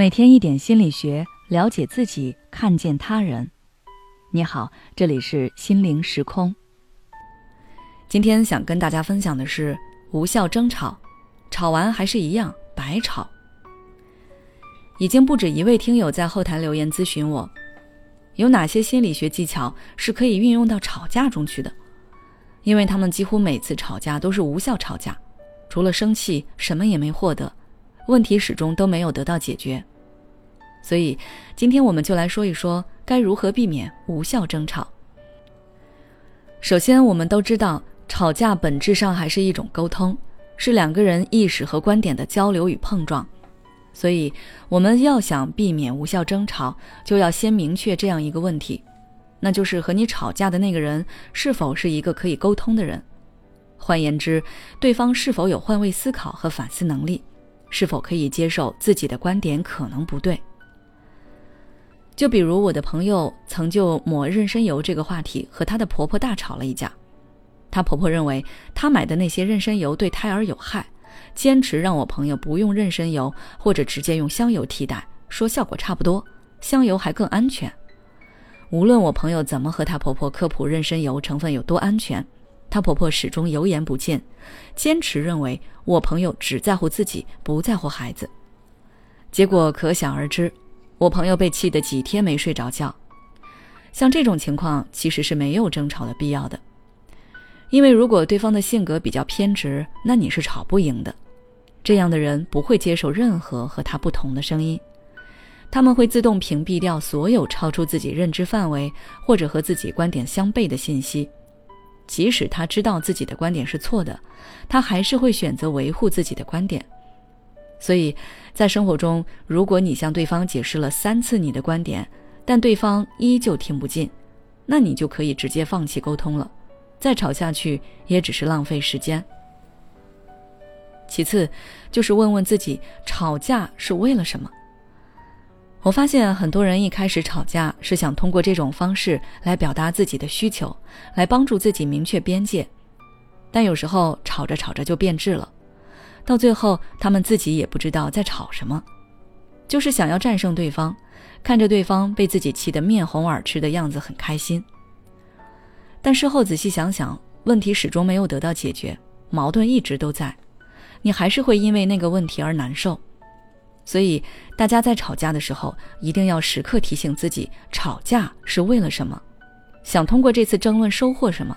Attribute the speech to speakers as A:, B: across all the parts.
A: 每天一点心理学，了解自己，看见他人。你好，这里是心灵时空。今天想跟大家分享的是无效争吵，吵完还是一样白吵。已经不止一位听友在后台留言咨询我，有哪些心理学技巧是可以运用到吵架中去的？因为他们几乎每次吵架都是无效吵架，除了生气，什么也没获得。问题始终都没有得到解决，所以今天我们就来说一说该如何避免无效争吵。首先，我们都知道，吵架本质上还是一种沟通，是两个人意识和观点的交流与碰撞。所以，我们要想避免无效争吵，就要先明确这样一个问题，那就是和你吵架的那个人是否是一个可以沟通的人。换言之，对方是否有换位思考和反思能力。是否可以接受自己的观点可能不对？就比如我的朋友曾就抹妊娠油这个话题和她的婆婆大吵了一架。她婆婆认为她买的那些妊娠油对胎儿有害，坚持让我朋友不用妊娠油或者直接用香油替代，说效果差不多，香油还更安全。无论我朋友怎么和她婆婆科普妊娠油成分有多安全。她婆婆始终油盐不进，坚持认为我朋友只在乎自己，不在乎孩子。结果可想而知，我朋友被气得几天没睡着觉。像这种情况其实是没有争吵的必要的，因为如果对方的性格比较偏执，那你是吵不赢的。这样的人不会接受任何和他不同的声音，他们会自动屏蔽掉所有超出自己认知范围或者和自己观点相悖的信息。即使他知道自己的观点是错的，他还是会选择维护自己的观点。所以，在生活中，如果你向对方解释了三次你的观点，但对方依旧听不进，那你就可以直接放弃沟通了。再吵下去也只是浪费时间。其次，就是问问自己，吵架是为了什么？我发现很多人一开始吵架是想通过这种方式来表达自己的需求，来帮助自己明确边界，但有时候吵着吵着就变质了，到最后他们自己也不知道在吵什么，就是想要战胜对方，看着对方被自己气得面红耳赤的样子很开心，但事后仔细想想，问题始终没有得到解决，矛盾一直都在，你还是会因为那个问题而难受。所以，大家在吵架的时候，一定要时刻提醒自己：吵架是为了什么？想通过这次争论收获什么？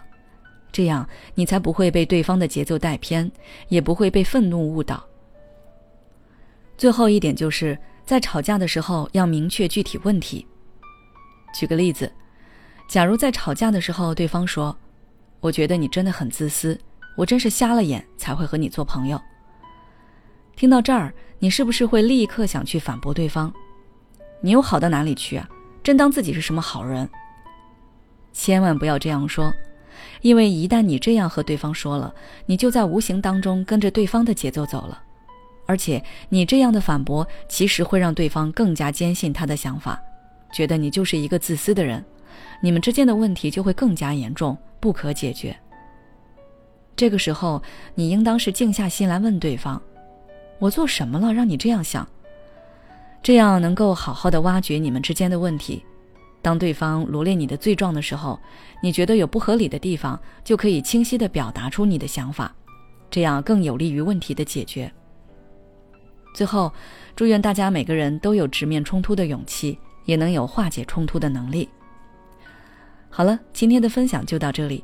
A: 这样你才不会被对方的节奏带偏，也不会被愤怒误导。最后一点就是在吵架的时候要明确具体问题。举个例子，假如在吵架的时候，对方说：“我觉得你真的很自私，我真是瞎了眼才会和你做朋友。”听到这儿，你是不是会立刻想去反驳对方？你又好到哪里去啊？真当自己是什么好人？千万不要这样说，因为一旦你这样和对方说了，你就在无形当中跟着对方的节奏走了，而且你这样的反驳其实会让对方更加坚信他的想法，觉得你就是一个自私的人，你们之间的问题就会更加严重，不可解决。这个时候，你应当是静下心来问对方。我做什么了，让你这样想？这样能够好好的挖掘你们之间的问题。当对方罗列你的罪状的时候，你觉得有不合理的地方，就可以清晰的表达出你的想法，这样更有利于问题的解决。最后，祝愿大家每个人都有直面冲突的勇气，也能有化解冲突的能力。好了，今天的分享就到这里。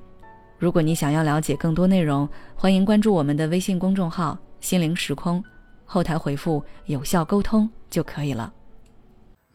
A: 如果你想要了解更多内容，欢迎关注我们的微信公众号“心灵时空”。后台回复“有效沟通”就可以了。